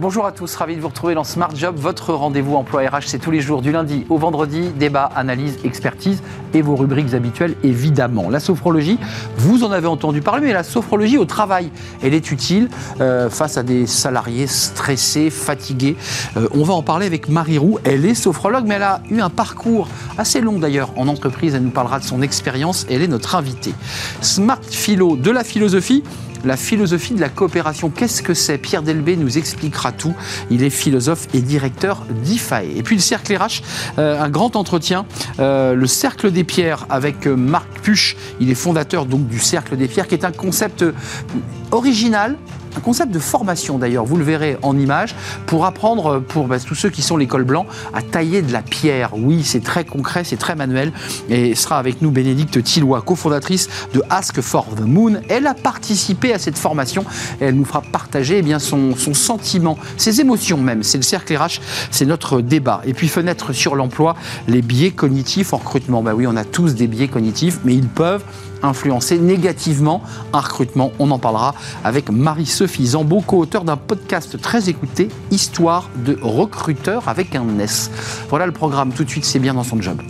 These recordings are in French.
Bonjour à tous, ravi de vous retrouver dans Smart Job, votre rendez-vous emploi RH. C'est tous les jours du lundi au vendredi, débat, analyse, expertise et vos rubriques habituelles évidemment. La sophrologie, vous en avez entendu parler, mais la sophrologie au travail, elle est utile euh, face à des salariés stressés, fatigués. Euh, on va en parler avec Marie Roux. Elle est sophrologue, mais elle a eu un parcours assez long d'ailleurs en entreprise. Elle nous parlera de son expérience. Elle est notre invitée. Smart Philo, de la philosophie la philosophie de la coopération. Qu'est-ce que c'est? Pierre Delbé nous expliquera tout. Il est philosophe et directeur d'IFAE. Et puis le cercle RH, euh, un grand entretien. Euh, le cercle des pierres avec euh, Marc Puche. Il est fondateur donc du cercle des pierres, qui est un concept original, un concept de formation d'ailleurs, vous le verrez en image, pour apprendre pour bah, tous ceux qui sont l'école blanc à tailler de la pierre. Oui, c'est très concret, c'est très manuel. Et sera avec nous Bénédicte Tillois, cofondatrice de Ask for the Moon. Elle a participé à cette formation et elle nous fera partager eh bien, son, sentiment, ses émotions même. C'est le cercle RH, c'est notre débat. Et puis fenêtre sur l'emploi, les biais cognitifs en recrutement. Bah oui, on a tous des biais cognitifs, mais ils peuvent influencer négativement un recrutement. On en parlera avec Marie-Sophie Zambo, co-auteur d'un podcast très écouté, Histoire de recruteur avec un S. Voilà le programme, tout de suite c'est bien dans son job.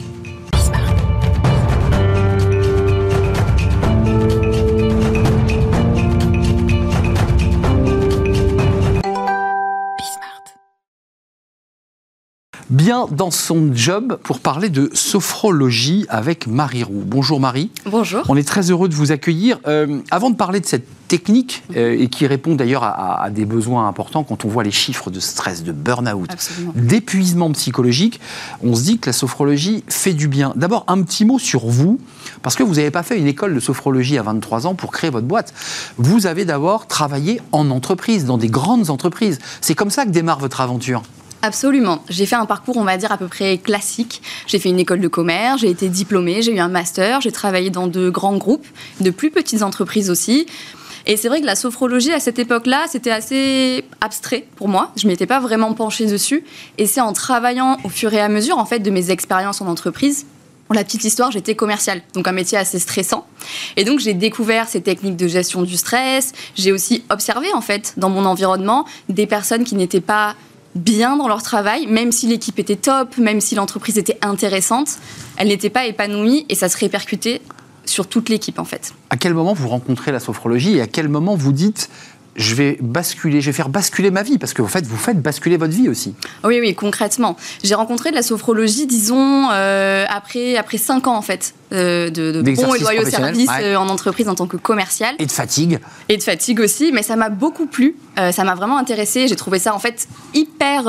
Bien dans son job pour parler de sophrologie avec Marie Roux. Bonjour Marie. Bonjour. On est très heureux de vous accueillir. Euh, avant de parler de cette technique euh, et qui répond d'ailleurs à, des besoins importants quand on voit les chiffres de stress, de burn-out, d'épuisement psychologique, on se dit que la sophrologie fait du bien. D'abord, un petit mot sur vous, parce que vous n'avez pas fait une école de sophrologie à 23 ans pour créer votre boîte. Vous avez d'abord travaillé en entreprise, dans des grandes entreprises. C'est comme ça que démarre votre aventure. Absolument. J'ai fait un parcours, on va dire, à peu près classique. J'ai fait une école de commerce, j'ai été diplômée, j'ai eu un master, j'ai travaillé dans de grands groupes, de plus petites entreprises aussi. Et c'est vrai que la sophrologie, à cette époque-là, c'était assez abstrait pour moi. Je m'étais pas vraiment penchée dessus. Et c'est en travaillant au fur et à mesure, en fait, de mes expériences en entreprise, pour la petite histoire, j'étais commerciale, donc un métier assez stressant. Et donc j'ai découvert ces techniques de gestion du stress. J'ai aussi observé en fait dans mon environnement des personnes qui n'étaient pas bien dans leur travail, même si l'équipe était top, même si l'entreprise était intéressante, elle n'était pas épanouie et ça se répercutait sur toute l'équipe en fait. À quel moment vous rencontrez la sophrologie et à quel moment vous dites je vais basculer, je vais faire basculer ma vie, parce que en fait, vous faites basculer votre vie aussi. Oui, oui, concrètement. J'ai rencontré de la sophrologie, disons, euh, après, après 5 ans, en fait, euh, de, de bons et loyaux services euh, en entreprise en tant que commercial. Et de fatigue. Et de fatigue aussi, mais ça m'a beaucoup plu, ça m'a vraiment intéressé. J'ai trouvé ça, en fait, hyper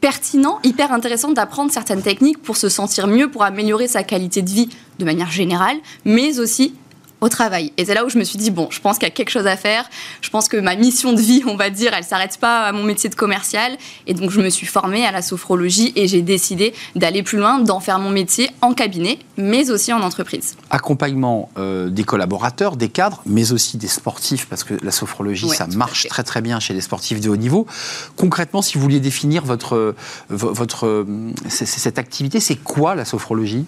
pertinent, hyper intéressant d'apprendre certaines techniques pour se sentir mieux, pour améliorer sa qualité de vie de manière générale, mais aussi au travail. Et c'est là où je me suis dit, bon, je pense qu'il y a quelque chose à faire. Je pense que ma mission de vie, on va dire, elle s'arrête pas à mon métier de commercial. Et donc, je me suis formée à la sophrologie et j'ai décidé d'aller plus loin, d'en faire mon métier en cabinet, mais aussi en entreprise. Accompagnement euh, des collaborateurs, des cadres, mais aussi des sportifs, parce que la sophrologie, ça marche très très bien chez les sportifs de haut niveau. Concrètement, si vous vouliez définir votre, votre, euh, cette activité, c'est quoi la sophrologie?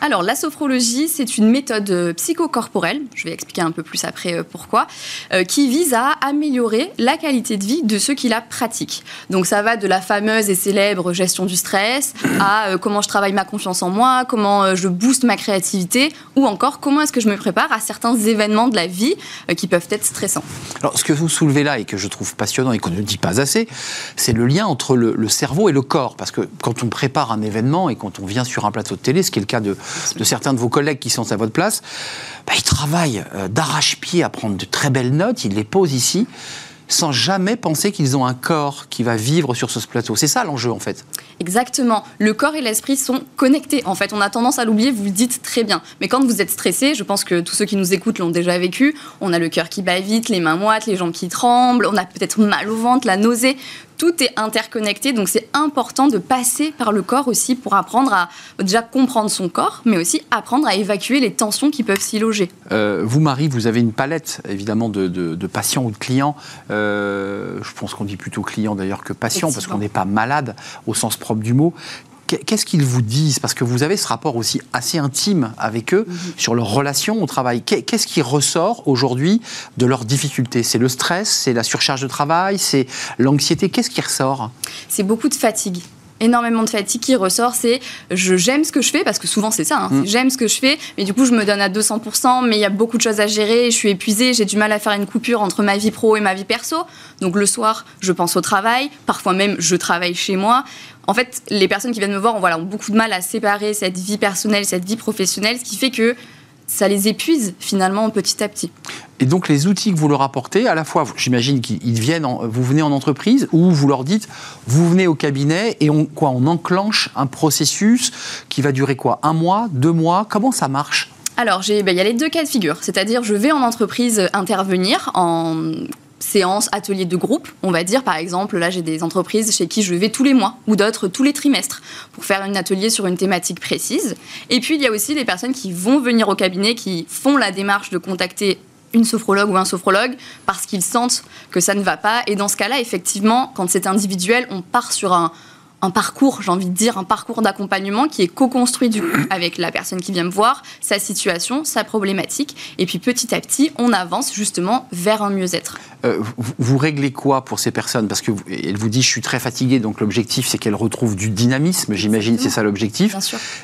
Alors, la sophrologie, c'est une méthode euh, psychocorporelle, je vais expliquer un peu plus après euh, pourquoi, euh, qui vise à améliorer la qualité de vie de ceux qui la pratiquent. Donc, ça va de la fameuse et célèbre gestion du stress à comment je travaille ma confiance en moi, comment je booste ma créativité, ou encore comment est-ce que je me prépare à certains événements de la vie qui peuvent être stressants. Alors, ce que vous soulevez là et que je trouve passionnant et qu'on ne dit pas assez, c'est le lien entre le, le cerveau et le corps. Parce que quand on prépare un événement et quand on vient sur un plateau de télé, ce qui est le cas de de certains de vos collègues qui sont à votre place, bah, ils travaillent euh, d'arrache-pied à prendre de très belles notes, ils les posent ici sans jamais penser qu'ils ont un corps qui va vivre sur ce plateau. C'est ça l'enjeu en fait. Exactement. Le corps et l'esprit sont connectés. En fait, on a tendance à l'oublier, vous le dites très bien. Mais quand vous êtes stressé, je pense que tous ceux qui nous écoutent l'ont déjà vécu, on a le cœur qui bat vite, les mains moites, les jambes qui tremblent, on a peut-être mal au ventre, la nausée tout est interconnecté, donc c'est important de passer par le corps aussi pour apprendre à déjà comprendre son corps, mais aussi apprendre à évacuer les tensions qui peuvent s'y loger. Euh, vous, Marie, vous avez une palette évidemment de, patients ou de clients. Euh, je pense qu'on dit plutôt clients d'ailleurs que patients, parce qu'on n'est pas malade au sens propre du mot qu'est-ce qu'ils vous disent? Parce que vous avez ce rapport aussi assez intime avec eux mhm. sur leur relation au travail. Qu'est-ce qui ressort aujourd'hui de leurs difficultés? C'est le stress, c'est la surcharge de travail, c'est l'anxiété. Qu'est-ce qui ressort? C'est beaucoup de fatigue énormément de fatigue qui ressort, c'est je j'aime ce que je fais, parce que souvent c'est ça, hein, mm. j'aime ce que je fais, mais du coup je me donne à 200%, mais il y a beaucoup de choses à gérer, je suis épuisée, j'ai du mal à faire une coupure entre ma vie pro et ma vie perso. Donc le soir, je pense au travail, parfois même je travaille chez moi. En fait, les personnes qui viennent me voir ont, voilà, ont beaucoup de mal à séparer cette vie personnelle, cette vie professionnelle, ce qui fait que ça les épuise finalement petit à petit. Et donc les outils que vous leur apportez, à la fois, j'imagine qu'ils viennent, vous venez en entreprise ou vous leur dites, vous venez au cabinet et on, quoi, on enclenche un processus qui va durer quoi Un mois, deux mois? Comment ça marche? Alors, ben, il y a les deux cas de figure. C'est-à-dire, je vais en entreprise intervenir en séances, ateliers de groupe, on va dire. Par exemple, là, j'ai des entreprises chez qui je vais tous les mois ou d'autres tous les trimestres pour faire un atelier sur une thématique précise. Et puis, il y a aussi les personnes qui vont venir au cabinet, qui font la démarche de contacter une sophrologue ou un sophrologue parce qu'ils sentent que ça ne va pas. Et dans ce cas-là, effectivement, quand c'est individuel, on part sur un, un parcours, j'ai envie de dire, un parcours d'accompagnement qui est co-construit du coup avec la personne qui vient me voir, sa situation, sa problématique. Et puis petit à petit, on avance justement vers un mieux-être. Euh, vous, réglez quoi pour ces personnes? Parce qu'elle vous dit, je suis très fatiguée, donc l'objectif c'est qu'elle retrouve du dynamisme, j'imagine, c'est ça l'objectif.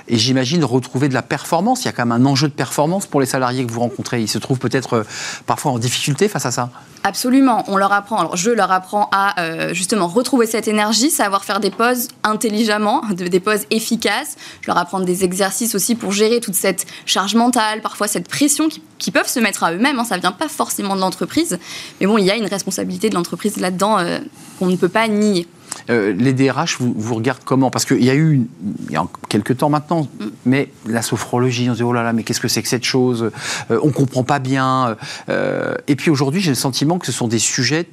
Et j'imagine retrouver de la performance. Il y a quand même un enjeu de performance pour les salariés que vous rencontrez. Ils se trouvent peut-être euh, parfois en difficulté face à ça Absolument, on leur apprend. Alors je leur apprends à euh, justement retrouver cette énergie, savoir faire des pauses intelligemment, des pauses efficaces. Je leur apprends des exercices aussi pour gérer toute cette charge mentale, parfois cette pression qui, peuvent se mettre à eux-mêmes. Hein. Ça vient pas forcément de l'entreprise, mais bon, il y a une responsabilité de l'entreprise là-dedans euh, qu'on ne peut pas nier. Euh, les DRH vous, vous, regardent comment? Parce qu'il y a eu, il y a quelques temps maintenant, mm. mais la sophrologie, on se dit, oh là là, mais qu'est-ce que c'est que cette chose? Euh, On ne comprend pas bien. Euh, et puis aujourd'hui, j'ai le sentiment que ce sont des sujets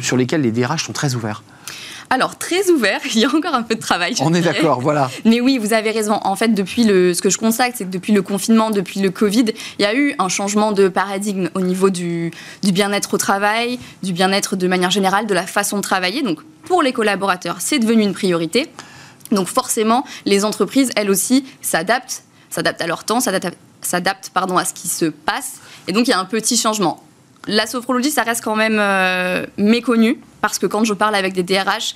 sur lesquels les DRH sont très ouverts. Alors, très ouvert, il y a encore un peu de travail. On est d'accord, voilà. Mais oui, vous avez raison. En fait, depuis le, ce que je constate, c'est que depuis le confinement, depuis le Covid, il y a eu un changement de paradigme au niveau du, du bien-être au travail, du bien-être de manière générale, de la façon de travailler. Donc, pour les collaborateurs, c'est devenu une priorité. Donc, forcément, les entreprises, elles aussi, s'adaptent, s'adaptent à leur temps, s'adaptent pardon, à ce qui se passe. Et donc, il y a un petit changement. La sophrologie, ça reste quand même euh, méconnu parce que quand je parle avec des DRH,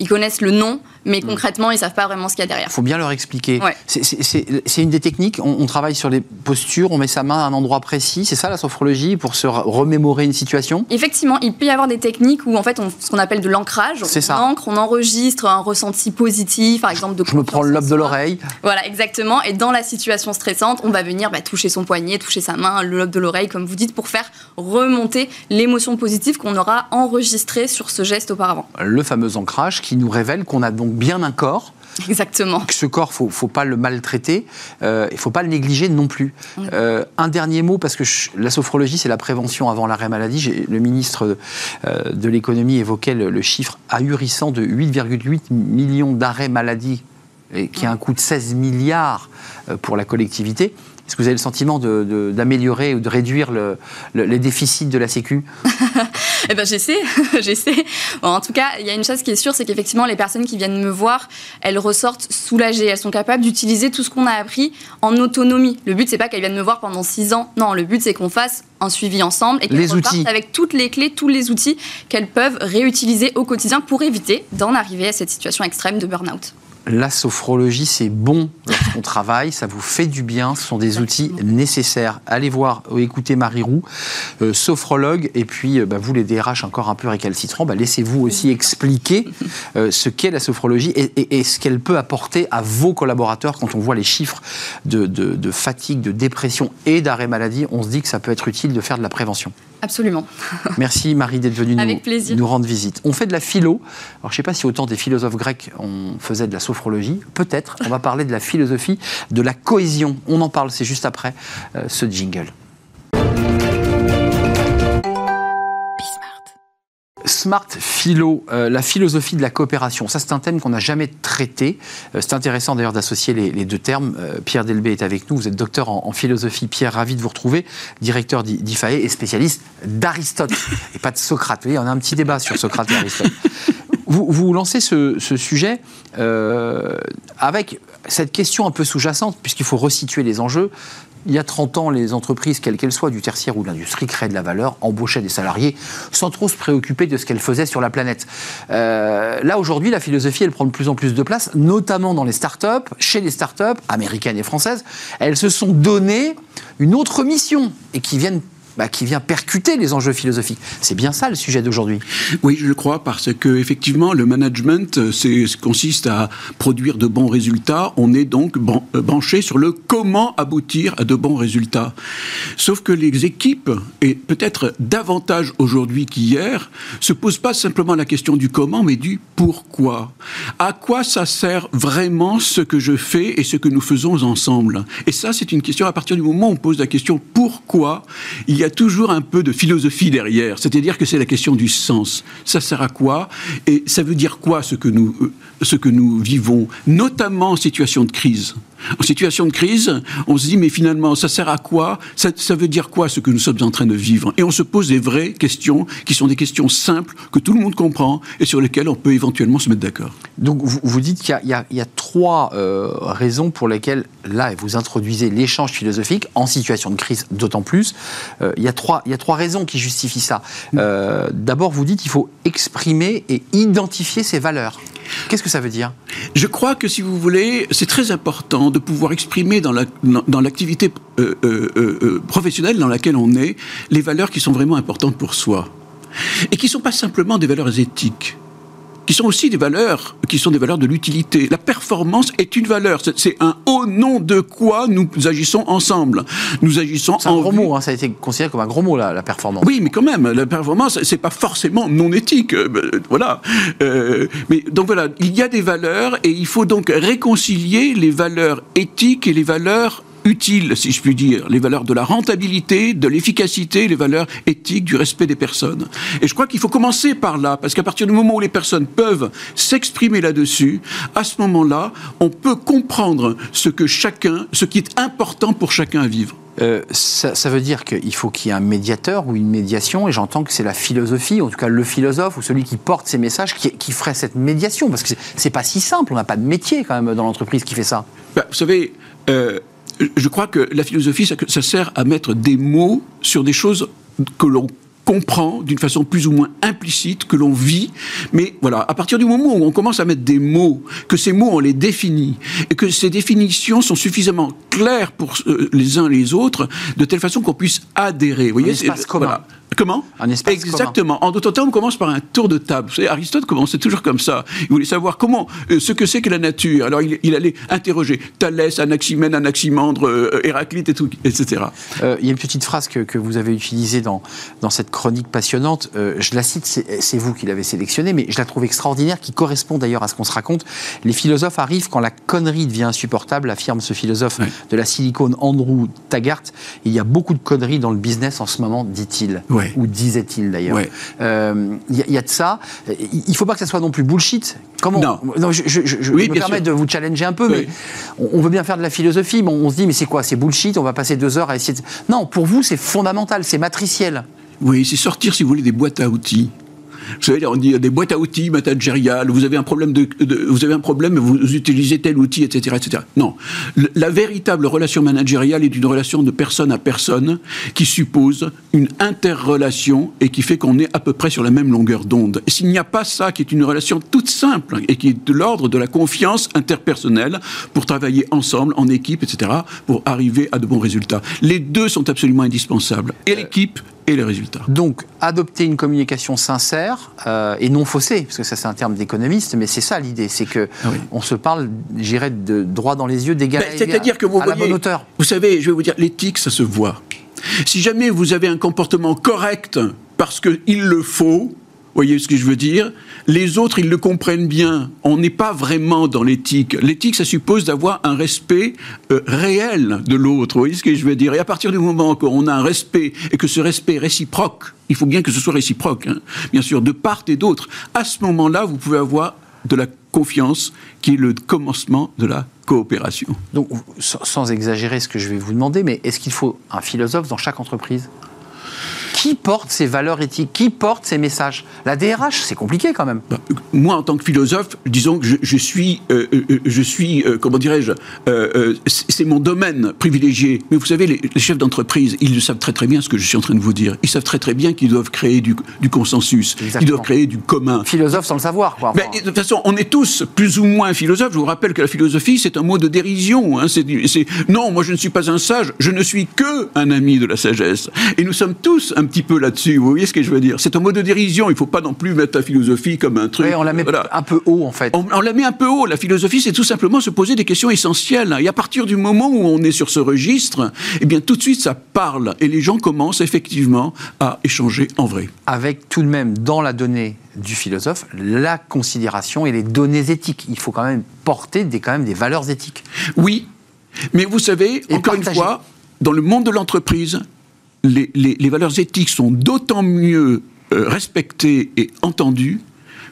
ils connaissent le nom, mais mm. concrètement, ils savent pas vraiment ce qu'il y a derrière. Il faut bien leur expliquer. C'est une des techniques. On, travaille sur les postures, on met sa main à un endroit précis. C'est ça la sophrologie pour se remémorer une situation? Effectivement, il peut y avoir des techniques où en fait, on, ce qu'on appelle de l'ancrage. C'est ça. On ancre, on enregistre un ressenti positif, par exemple de. Je me prends le lobe de l'oreille. Voilà, exactement. Et dans la situation stressante, on va venir bah, toucher son poignet, toucher sa main, le lobe de l'oreille, comme vous dites, pour faire remonter l'émotion positive qu'on aura enregistrée sur ce geste auparavant. Le fameux ancrage qui nous révèle qu'on a donc bien un corps. Exactement. Ce corps, faut, faut pas le maltraiter, euh, il faut pas le négliger non plus. Euh, un dernier mot parce que la sophrologie, c'est la prévention avant l'arrêt maladie. Le ministre euh, de l'économie évoquait le, chiffre ahurissant de 8,8 millions d'arrêts maladie, et qui a un coût de 16 milliards euh, pour la collectivité. Est-ce que vous avez le sentiment d'améliorer ou de réduire les déficits de la Sécu Eh ben j'essaie, j'essaie. en tout cas, il y a une chose qui est sûre, c'est qu'effectivement, les personnes qui viennent me voir, elles ressortent soulagées. Elles sont capables d'utiliser tout ce qu'on a appris en autonomie. Le but, c'est pas qu'elles viennent me voir pendant six ans. Non, le but, c'est qu'on fasse un suivi ensemble et qu'elles repartent avec toutes les clés, tous les outils qu'elles peuvent réutiliser au quotidien pour éviter d'en arriver à cette situation extrême de burn-out la sophrologie, c'est bon lorsqu'on travaille, ça vous fait du bien, ce sont des outils nécessaires. Allez voir ou écoutez Marie Roux, euh, sophrologue, et puis euh, bah, vous les DRH encore un peu récalcitrants, bah, laissez-vous aussi expliquer euh, ce qu'est la sophrologie et, ce qu'elle peut apporter à vos collaborateurs quand on voit les chiffres de, de fatigue, de dépression et d'arrêt maladie, on se dit que ça peut être utile de faire de la prévention. Absolument. Merci Marie d'être venue nous, nous, rendre visite. On fait de la philo. Alors je ne sais pas si autant des philosophes grecs on faisait de la sophrologie. Peut-être. On va parler de la philosophie de la cohésion. On en parle, c'est juste après euh, ce jingle. Smart Philo, euh, la philosophie de la coopération. Ça, c'est un thème qu'on n'a jamais traité. Euh, c'est intéressant d'ailleurs d'associer les, deux termes. Euh, Pierre Delbé est avec nous. Vous êtes docteur en, philosophie. Pierre, ravi de vous retrouver. Directeur d'IFAE et spécialiste d'Aristote et pas de Socrate. Vous voyez, on a un petit débat sur Socrate et Aristote. Vous, vous lancez ce, sujet euh, avec cette question un peu sous-jacente, puisqu'il faut resituer les enjeux. Il y a 30 ans, les entreprises, quelles qu'elles soient, du tertiaire ou de l'industrie, créaient de la valeur, embauchaient des salariés sans trop se préoccuper de ce qu'elles faisaient sur la planète. Euh, là, aujourd'hui, la philosophie, elle prend de plus en plus de place, notamment dans les startups, chez les startups américaines et françaises. Elles se sont données une autre mission et qui viennent bah, qui vient percuter les enjeux philosophiques. C'est bien ça le sujet d'aujourd'hui. Oui, je le crois, parce que effectivement, le management euh, consiste à produire de bons résultats. On est donc euh, branché sur le comment aboutir à de bons résultats. Sauf que les équipes, et peut-être davantage aujourd'hui qu'hier, se posent pas simplement la question du comment, mais du pourquoi. À quoi ça sert vraiment ce que je fais et ce que nous faisons ensemble? Et ça, c'est une question à partir du moment où on pose la question pourquoi, il y a toujours un peu de philosophie derrière, c'est-à-dire que c'est la question du sens. Ça sert à quoi Et ça veut dire quoi ce que nous, euh, ce que nous vivons, notamment en situation de crise? En situation de crise, on se dit mais finalement ça sert à quoi? Ça, veut dire quoi ce que nous sommes en train de vivre? Et on se pose des vraies questions qui sont des questions simples que tout le monde comprend et sur lesquelles on peut éventuellement se mettre d'accord. Donc vous, vous dites qu'il y, y, a trois euh, raisons pour lesquelles là vous introduisez l'échange philosophique en situation de crise d'autant plus. Euh, il, y a trois, il y a trois raisons qui justifient ça. Euh, d'abord vous dites qu'il faut exprimer et identifier ses valeurs. Qu'est-ce que ça veut dire? Je crois que si vous voulez, c'est très important de pouvoir exprimer dans l'activité euh, euh, euh, professionnelle dans laquelle on est les valeurs qui sont vraiment importantes pour soi. Et qui ne sont pas simplement des valeurs éthiques qui sont aussi des valeurs, qui sont des valeurs de l'utilité. La performance est une valeur. C'est un au nom de quoi nous agissons ensemble. Nous agissons. C'est un gros mot. Hein, ça a été considéré comme un gros mot là, la performance. Oui, mais quand même, la performance, c'est pas forcément non éthique. Euh, voilà. Euh, mais donc voilà, il y a des valeurs et il faut donc réconcilier les valeurs éthiques et les valeurs utiles, si je puis dire, les valeurs de la rentabilité, de l'efficacité, les valeurs éthiques, du respect des personnes. Et je crois qu'il faut commencer par là, parce qu'à partir du moment où les personnes peuvent s'exprimer là-dessus, à ce moment-là, on peut comprendre ce que chacun, ce qui est important pour chacun à vivre. Euh, ça, veut dire qu'il faut qu'il y ait un médiateur ou une médiation, et j'entends que c'est la philosophie, en tout cas le philosophe ou celui qui porte ces messages, qui, ferait cette médiation, parce que c'est pas si simple, on n'a pas de métier quand même dans l'entreprise qui fait ça. Bah, vous savez, euh, je crois que la philosophie, ça, ça sert à mettre des mots sur des choses que l'on comprend d'une façon plus ou moins implicite, que l'on vit. Mais voilà, à partir du moment où on commence à mettre des mots, que ces mots, on les définit, et que ces définitions sont suffisamment claires pour euh, les uns et les autres, de telle façon qu'on puisse adhérer. Vous voyez, c'est commun. Comment Un espace Exactement. En d'autres termes, on commence par un tour de table. Vous savez, Aristote commençait toujours comme ça. Il voulait savoir comment, euh, ce que c'est que la nature. Alors, il, allait interroger Thalès, Anaximène, Anaximandre, euh, Héraclite, et tout, etc. Euh, il y a une petite phrase que, que vous avez utilisée dans, dans cette chronique passionnante. je la cite, c'est vous qui l'avez sélectionnée, mais je la trouve extraordinaire, qui correspond d'ailleurs à ce qu'on se raconte. Les philosophes arrivent quand la connerie devient insupportable, affirme ce philosophe de la silicone Andrew Taggart. Il y a beaucoup de conneries dans le business en ce moment, dit-il. Ou disait-il d'ailleurs. Il euh, y, a de ça. Il ne faut pas que ça soit non plus bullshit. Comment Non. je, je, me permets de vous challenger un peu, mais on, veut bien faire de la philosophie, mais on, se dit, mais c'est quoi? C'est bullshit, on va passer deux heures à essayer de... Non, pour vous, c'est fondamental, c'est matriciel. Oui, c'est sortir, si vous voulez, des boîtes à outils. Vous savez, on dit des boîtes à outils managériales, vous avez un problème, de, vous avez un problème, vous utilisez tel outil, etc. etc. Non. la véritable relation managériale est une relation de personne à personne qui suppose une interrelation et qui fait qu'on est à peu près sur la même longueur d'onde. Et s'il n'y a pas ça, qui est une relation toute simple et qui est de l'ordre de la confiance interpersonnelle pour travailler ensemble, en équipe, etc., pour arriver à de bons résultats. Les deux sont absolument indispensables. Et l'équipe et les résultats. Donc, adopter une communication sincère euh, et non faussée, parce que ça c'est un terme d'économiste, mais c'est ça l'idée, c'est que ah on se parle, j'irais, de droit dans les yeux, d'égal ben, C'est-à-dire que vous à la bonne hauteur. Vous savez, je vais vous dire, l'éthique, ça se voit. Si jamais vous avez un comportement correct parce qu'il le faut, voyez ce que je veux dire? Les autres, ils le comprennent bien. On n'est pas vraiment dans l'éthique. L'éthique, ça suppose d'avoir un respect euh, réel de l'autre. Vous voyez ce que je veux dire? Et à partir du moment qu'on a un respect et que ce respect est réciproque, il faut bien que ce soit réciproque, hein, bien sûr, de part et d'autre, à ce moment-là, vous pouvez avoir de la confiance qui est le commencement de la coopération. Donc, sans exagérer ce que je vais vous demander, mais est-ce qu'il faut un philosophe dans chaque entreprise? Qui porte ces valeurs éthiques Qui porte ces messages La DRH, c'est compliqué quand même. Bah, moi, en tant que philosophe, disons que je, suis, euh, euh, je suis, comment dirais-je, c'est mon domaine privilégié. Mais vous savez, les, chefs d'entreprise, ils savent très très bien ce que je suis en train de vous dire. Ils savent très très bien qu'ils doivent créer du, consensus, ils doivent créer du commun. Philosophe sans le savoir, quoi. de toute façon, on est tous plus ou moins philosophes. Je vous rappelle que la philosophie, c'est un mot de dérision. Hein. C'est, non, moi je ne suis pas un sage, je ne suis que un ami de la sagesse. Et nous sommes tous un petit peu là-dessus. Vous voyez ce que je veux dire? C'est un mot de dérision. Il ne faut pas non plus mettre la philosophie comme un truc. on la met un peu haut, en fait. On, la met un peu haut. La philosophie, c'est tout simplement se poser des questions essentielles. Et à partir du moment où on est sur ce registre, eh bien tout de suite ça parle et les gens commencent effectivement à échanger en vrai. Avec tout de même dans la donnée du philosophe la considération et les données éthiques. Il faut quand même porter des, quand même des valeurs éthiques. Oui, mais vous savez, encore une fois, dans le monde de l'entreprise, les, valeurs éthiques sont d'autant mieux euh, respectées et entendues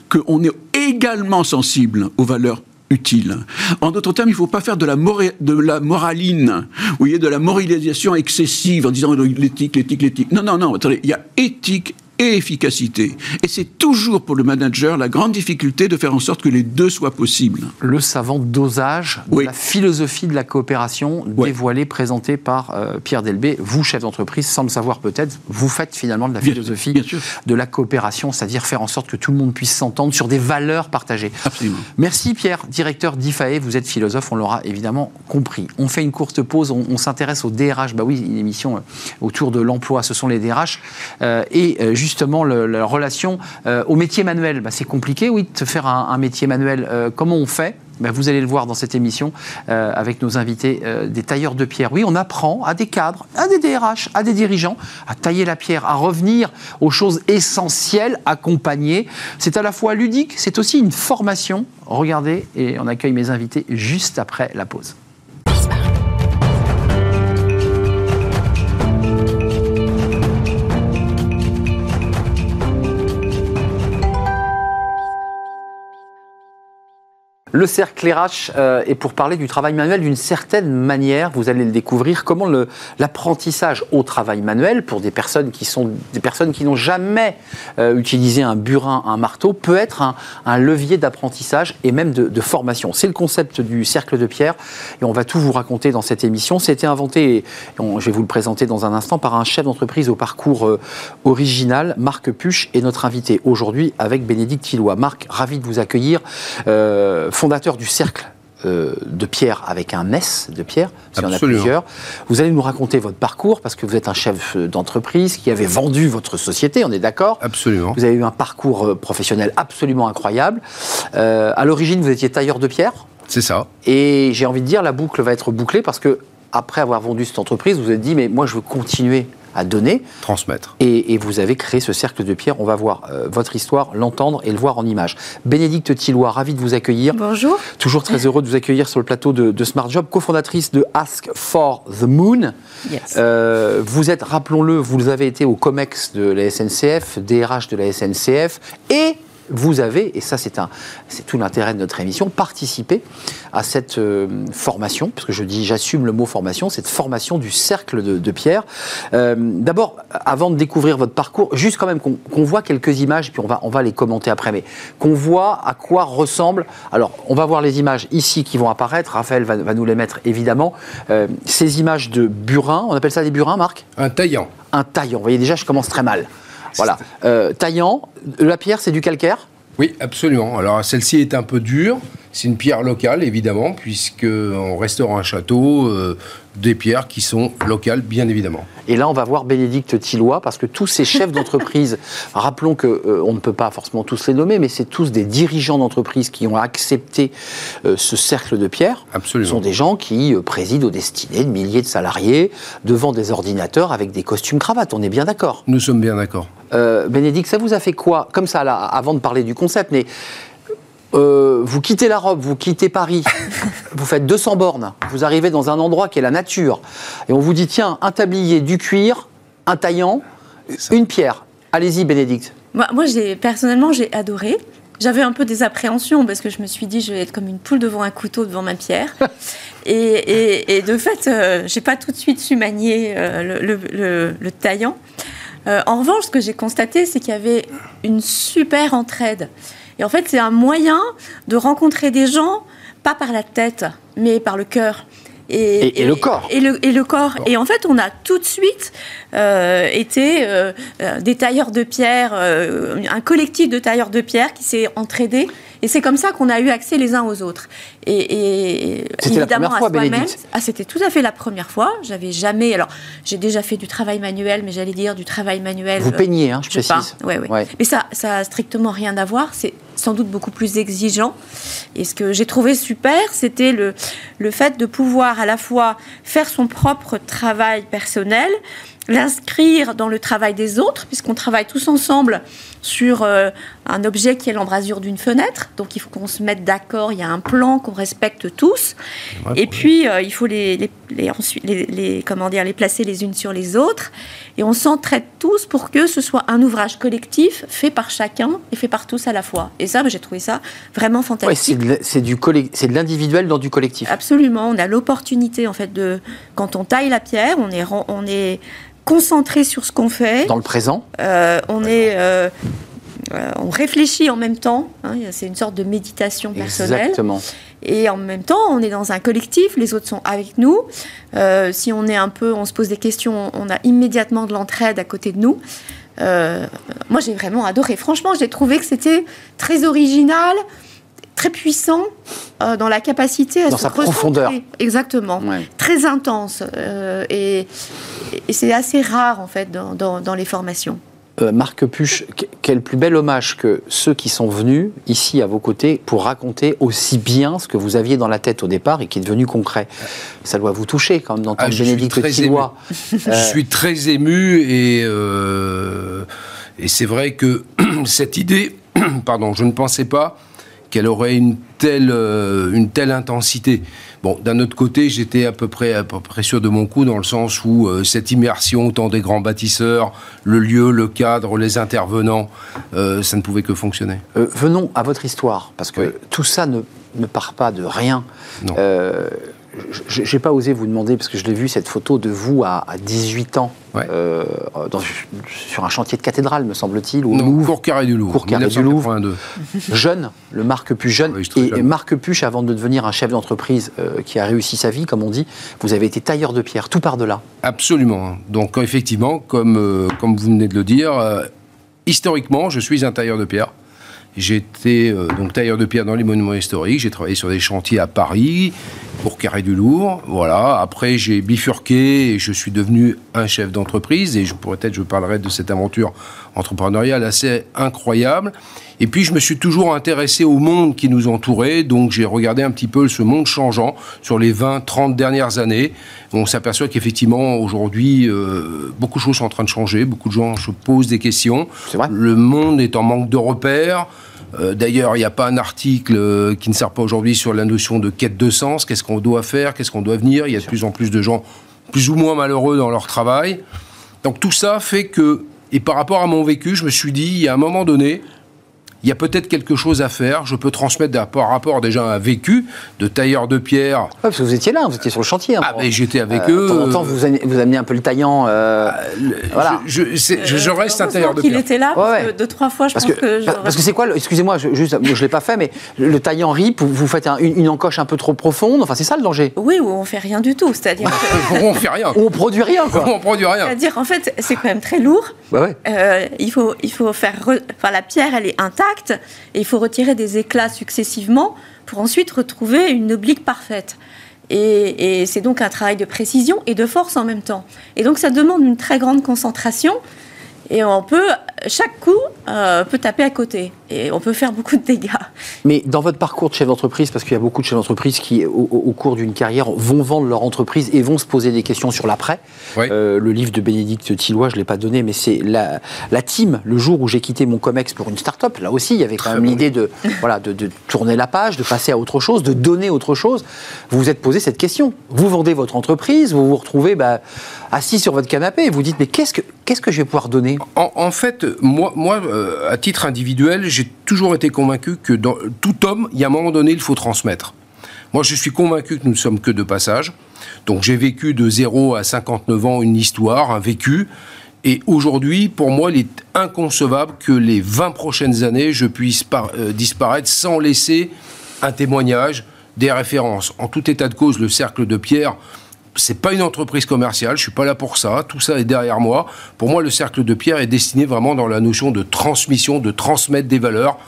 qu'on est également sensible aux valeurs utiles. En d'autres termes, il ne faut pas faire de la, moraline, vous de la moralisation excessive en disant l'éthique, l'éthique, l'éthique. Non, non, non, attendez, il y a éthique et efficacité. Et c'est toujours pour le manager la grande difficulté de faire en sorte que les deux soient possibles. Le savant dosage de la philosophie de la coopération dévoilée, présentée par euh, Pierre Delbé. Vous, chef d'entreprise, sans le savoir peut-être, vous faites finalement de la philosophie de la coopération, c'est-à-dire faire en sorte que tout le monde puisse s'entendre sur des valeurs partagées. Absolument. Merci Pierre, directeur d'IFAE. Vous êtes philosophe, on l'aura évidemment compris. On fait une courte pause, on, s'intéresse au DRH. Bah oui, une émission euh, autour de l'emploi, ce sont les DRH. Euh, et justement la relation euh, au métier manuel. Bah, c'est compliqué, oui, de faire un, métier manuel. Euh, comment on fait? Bah, vous allez le voir dans cette émission euh, avec nos invités des tailleurs de pierre. Oui, on apprend à des cadres, à des DRH, à des dirigeants à tailler la pierre, à revenir aux choses essentielles, accompagnées. C'est à la fois ludique, c'est aussi une formation. Regardez, et on accueille mes invités juste après la pause. Le cercle RH euh, est pour parler du travail manuel d'une certaine manière. Vous allez le découvrir. Comment l'apprentissage au travail manuel pour des personnes qui sont des personnes qui n'ont jamais euh, utilisé un burin, un marteau, peut être un, levier d'apprentissage et même de, formation. C'est le concept du cercle de pierre et on va tout vous raconter dans cette émission. C'était inventé, et je vais vous le présenter dans un instant, par un chef d'entreprise au parcours euh, original, Marc Puche, et notre invité aujourd'hui avec Bénédicte Tillois. Marc, ravi de vous accueillir fondateur du cercle euh, de Pierre avec un S de Pierre, il y en a plusieurs. Vous allez nous raconter votre parcours parce que vous êtes un chef d'entreprise qui avait vendu votre société, on est d'accord? Absolument. Vous avez eu un parcours euh, professionnel absolument incroyable. Euh, à l'origine, vous étiez tailleur de pierre. C'est ça. Et j'ai envie de dire, la boucle va être bouclée parce que après avoir vendu cette entreprise, vous vous êtes dit, mais moi, je veux continuer à donner. Transmettre. Et, vous avez créé ce cercle de pierre. On va voir euh, votre histoire, l'entendre et le voir en image. Bénédicte Tillois, ravi de vous accueillir. Bonjour. Toujours très heureux de vous accueillir sur le plateau de, Smart Job, cofondatrice de Ask for the Moon. Yes. Euh, vous êtes, rappelons-le, vous avez été au COMEX de la SNCF, DRH de la SNCF et vous avez, et ça c'est tout l'intérêt de notre émission, participé à cette euh, formation, parce que je dis, j'assume le mot formation, cette formation du cercle de, pierre. Euh, d'abord, avant de découvrir votre parcours, juste quand même qu'on voit quelques images, puis on va, on va les commenter après, mais qu'on voit à quoi ressemble. Alors, on va voir les images ici qui vont apparaître. Raphaël va, nous les mettre évidemment. Euh, ces images de burin, on appelle ça des burins, Marc? Un taillant. Un taillant. Vous voyez déjà, je commence très mal. Voilà. Euh, taillant, la pierre, c'est du calcaire? Oui, absolument. Alors, celle-ci est un peu dure. C'est une pierre locale, évidemment, puisqu'on restaure un château, euh, des pierres qui sont locales, bien évidemment. Et là, on va voir Bénédicte Tillois, parce que tous ces chefs d'entreprise, rappelons qu'on euh, ne peut pas forcément tous les nommer, mais c'est tous des dirigeants d'entreprise qui ont accepté euh, ce cercle de pierre. Absolument. Ce sont des gens qui président aux destinées de milliers de salariés devant des ordinateurs avec des costumes cravates. On est bien d'accord Nous sommes bien d'accord. Bénédicte, ça vous a fait quoi? Comme ça, là, avant de parler du concept, mais euh, vous quittez la robe, vous quittez Paris, vous faites 200 bornes, vous arrivez dans un endroit qui est la nature, et on vous dit tiens, un tablier, du cuir, un taillant, une pierre. Allez-y, Bénédicte. Moi, moi personnellement, j'ai adoré. J'avais un peu des appréhensions parce que je me suis dit je vais être comme une poule devant un couteau devant ma pierre. et, de fait, je euh, j'ai pas tout de suite su manier euh, le, taillant. Euh, en revanche, ce que j'ai constaté, c'est qu'il y avait une super entraide. Et en fait, c'est un moyen de rencontrer des gens, pas par la tête, mais par le cœur. Et, le corps. Et le, et le corps. Et en fait, on a tout de suite euh, été euh, euh, des tailleurs de pierre, un collectif de tailleurs de pierre qui s'est entraidé. Et c'est comme ça qu'on a eu accès les uns aux autres. Et, et la première fois, Bénédicte? ah, C'était tout à fait la première fois. J'avais jamais. Alors, j'ai déjà fait du travail manuel, mais j'allais dire du travail manuel. Vous peignez, hein, je, je précise. Ouais, ouais. Mais ça, ça a strictement rien à voir. C'est sans doute beaucoup plus exigeant. Et ce que j'ai trouvé super, c'était le, le fait de pouvoir à la fois faire son propre travail personnel, l'inscrire dans le travail des autres, puisqu'on travaille tous ensemble sur euh, un objet qui est l'embrasure d'une fenêtre. Donc il faut qu'on se mette d'accord, il y a un plan qu'on respecte tous. et puis euh, il faut les, les, les, les, comment dire, les placer les unes sur les autres. Et on s'entraide tous pour que ce soit un ouvrage collectif fait par chacun et fait par tous à la fois. Et ça, j'ai trouvé ça vraiment fantastique. c'est de l'individuel dans du collectif. Absolument. On a l'opportunité, en fait, de, quand on taille la pierre, on est, on est concentré sur ce qu'on fait. Dans le présent euh, On est. Euh, euh, on réfléchit en même temps, hein, c'est une sorte de méditation personnelle. Exactement. Et en même temps, on est dans un collectif, les autres sont avec nous. si on est un peu, on se pose des questions, on a immédiatement de l'entraide à côté de nous. moi, j'ai vraiment adoré. Franchement, j'ai trouvé que c'était très original, très puissant euh, dans la capacité à dans sa profondeur. Exactement. Très intense. Euh, et, c'est assez rare, en fait, dans, les formations. Euh, Marc Puche, quel plus bel hommage que ceux qui sont venus ici à vos côtés pour raconter aussi bien ce que vous aviez dans la tête au départ et qui est devenu concret. Ça doit vous toucher quand même d'entendre ah, Bénédicte Tillois. je suis très ému et, et c'est vrai que cette idée, pardon, je ne pensais pas qu'elle aurait une telle, euh, une telle intensité. Bon, d'un autre côté, j'étais à peu près à peu près sûr de mon coup dans le sens où euh, cette immersion autant des grands bâtisseurs, le lieu, le cadre, les intervenants, euh, ça ne pouvait que fonctionner. venons à votre histoire, parce que tout ça ne, ne, part pas de rien. Non je n'ai pas osé vous demander, parce que je l'ai vu, cette photo de vous à, 18 ans, euh, sur un chantier de cathédrale, me semble-t-il, au Louvre. Cours Carré du Louvre. Cours Carré du Louvre. jeune, le Marc Puche jeune. et Marc Puche, avant de devenir un chef d'entreprise euh, qui a réussi sa vie, comme on dit, vous avez été tailleur de pierre, tout par delà. Absolument. Donc, effectivement, comme, euh, comme vous venez de le dire, historiquement, je suis un tailleur de pierre. J'étais euh, donc tailleur de pierre dans les monuments historiques. J'ai travaillé sur des chantiers à Paris, pour Carré du Louvre. Voilà. Après, j'ai bifurqué et je suis devenu un chef d'entreprise. Et je pourrais être, je parlerai de cette aventure entrepreneuriale assez incroyable. Et puis, je me suis toujours intéressé au monde qui nous entourait. Donc, j'ai regardé un petit peu ce monde changeant sur les 20, 30 dernières années. On s'aperçoit qu'effectivement, aujourd'hui, euh, beaucoup de choses sont en train de changer. Beaucoup de gens se posent des questions. Vrai. Le monde est en manque de repères. Euh, d'ailleurs, il n'y a pas un article euh, qui ne sert pas aujourd'hui sur la notion de quête de sens. Qu'est-ce qu'on doit faire? Qu'est-ce qu'on doit venir? Il y a de plus en plus de gens plus ou moins malheureux dans leur travail. Donc tout ça fait que, et par rapport à mon vécu, je me suis dit, a un moment donné, il y a peut-être quelque chose à faire. Je peux transmettre par rapport déjà à un vécu de tailleur de pierre. parce que vous étiez là, vous étiez sur le chantier. Hein, ah, mais j'étais avec eux. De temps en temps, vous, vous amenez un peu le taillant. Euh, ah, voilà. Je, je, reste un tailleur de pierre. Il était là, deux, trois fois, je parce pense que. parce que c'est quoi, excusez-moi, je ne l'ai pas fait, mais le taillant rip, vous faites une, encoche un peu trop profonde. Enfin, c'est ça le danger. Oui, ou on fait rien du tout. C'est-à-dire. on fait rien. on produit rien, quoi. on produit rien. C'est-à-dire, en fait, c'est quand même très lourd. Bah euh, il, faut, il faut faire. Enfin, la pierre, elle est intacte. Et il faut retirer des éclats successivement pour ensuite retrouver une oblique parfaite. Et, c'est donc un travail de précision et de force en même temps. Et donc ça demande une très grande concentration. Et on peut, chaque coup euh, peut taper à côté et on peut faire beaucoup de dégâts. Mais dans votre parcours de chef d'entreprise, parce qu'il y a beaucoup de chefs d'entreprise qui, au, cours d'une carrière, vont vendre leur entreprise et vont se poser des questions sur l'après. Euh, le livre de Bénédicte Tillois, je ne l'ai pas donné, mais c'est la, la, team, le jour où j'ai quitté mon COMEX pour une start-up. Là aussi, il y avait quand même l'idée de, voilà, de, de, tourner la page, de passer à autre chose, de donner autre chose. Vous vous êtes posé cette question. Vous vendez votre entreprise, vous vous retrouvez bah, assis sur votre canapé et vous dites, mais qu'est-ce que, qu'est-ce que je vais pouvoir donner en, fait, moi, moi euh, à titre individuel, j'ai toujours été convaincu que dans tout homme, il y a un moment donné, il faut transmettre. Moi, je suis convaincu que nous ne sommes que de passage. Donc, j'ai vécu de 0 à 59 ans une histoire, un vécu. Et aujourd'hui, pour moi, il est inconcevable que les 20 prochaines années, je puisse euh, disparaître sans laisser un témoignage, des références. En tout état de cause, le cercle de Pierre, c'est pas une entreprise commerciale, je suis pas là pour ça, tout ça est derrière moi. Pour moi, le cercle de Pierre est destiné vraiment dans la notion de transmission, de transmettre des valeurs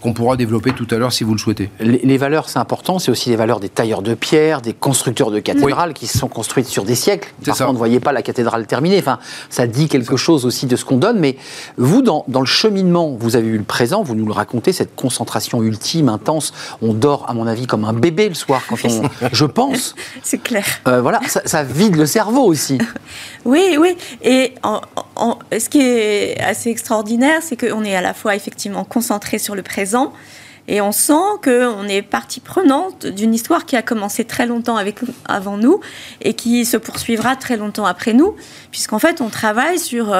qu'on pourra développer tout à l'heure si vous le souhaitez. Les, valeurs, c'est important. C'est aussi les valeurs des tailleurs de pierre, des constructeurs de cathédrales qui se sont construites sur des siècles. Parfois, on ne voyait pas la cathédrale terminée. Enfin, ça dit quelque chose aussi de ce qu'on donne. Mais vous, dans, dans, le cheminement, vous avez eu le présent, vous nous le racontez, cette concentration ultime, intense. On dort, à mon avis, comme un bébé le soir quand on. je pense. C'est clair. Euh, voilà, ça, ça, vide le cerveau aussi. oui, oui. Et en, ce qui est assez extraordinaire, c'est qu'on est à la fois effectivement concentré sur le présent et on sent qu'on est partie prenante d'une histoire qui a commencé très longtemps avec, avant nous et qui se poursuivra très longtemps après nous, puisqu'en fait on travaille sur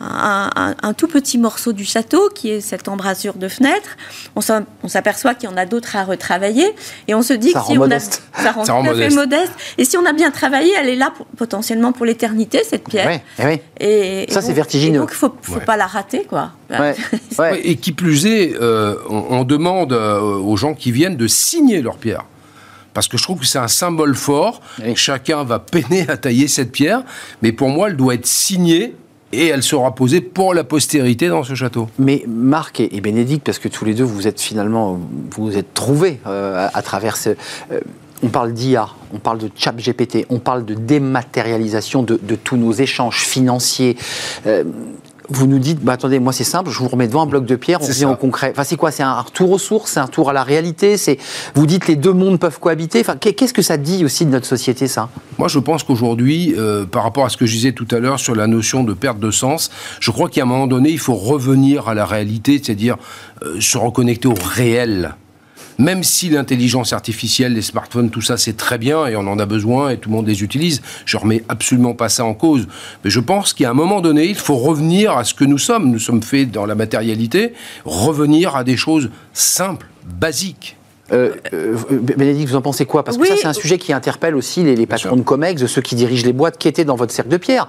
un, tout petit morceau du château qui est cette embrasure de fenêtre. On s'aperçoit qu'il y en a d'autres à retravailler et on se dit ça que si on a ça rend, tout modeste. modeste. Et si on a bien travaillé, elle est là potentiellement pour l'éternité cette pierre. Eh et, ça c'est vertigineux. Donc il faut, faut pas la rater quoi. et qui plus est, euh, on, demande euh, aux gens qui viennent de signer leur pierre parce que je trouve que c'est un symbole fort. Chacun va peiner à tailler cette pierre, mais pour moi, elle doit être signée et elle sera posée pour la postérité dans ce château. Mais Marc et, Bénédicte, parce que tous les deux, vous êtes finalement, vous vous êtes trouvés euh, à, travers ce... Euh, on parle d'IA, on parle de chat GPT, on parle de dématérialisation de, tous nos échanges financiers. Euh, vous nous dites, bah, attendez, moi c'est simple, je vous remets devant un bloc de pierre, on vient au concret. Enfin, c'est quoi? C'est un retour aux sources, c'est un retour à la réalité C'est Vous dites les deux mondes peuvent cohabiter. Enfin, qu'est-ce que ça dit aussi de notre société, ça? Moi, je pense qu'aujourd'hui, euh, par rapport à ce que je disais tout à l'heure sur la notion de perte de sens, je crois qu'à un moment donné, il faut revenir à la réalité, c'est-à-dire euh, se reconnecter au réel même si l'intelligence artificielle, les smartphones, tout ça, c'est très bien et on en a besoin et tout le monde les utilise, je remets absolument pas ça en cause. Mais je pense qu'à un moment donné, il faut revenir à ce que nous sommes. Nous sommes faits dans la matérialité, revenir à des choses simples, basiques. Euh, euh, Bénédicte, vous en pensez quoi? Parce que ça, c'est un sujet qui interpelle aussi les, patrons de COMEX, ceux qui dirigent les boîtes qui étaient dans votre cercle de pierre.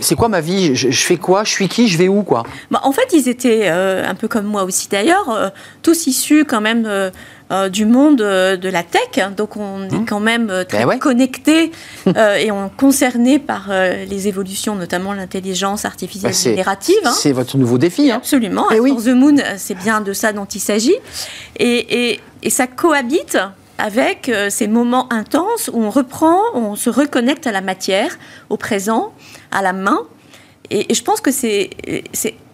C'est quoi ma vie? Je, fais quoi? Je suis qui? Je vais où quoi? Bah, En fait, ils étaient euh, un peu comme moi aussi d'ailleurs, tous issus quand même euh, du monde euh, de la tech. Donc on est mmh. quand même euh, très ben connecté et on concerné par les évolutions, notamment l'intelligence artificielle bah, générative. Hein. C'est votre nouveau défi. Hein. Absolument. Et eh the Moon, c'est bien de ça dont il s'agit. Et, et, ça cohabite avec ces moments intenses où on reprend, on se reconnecte à la matière, au présent, à la main. Et, et je pense que c'est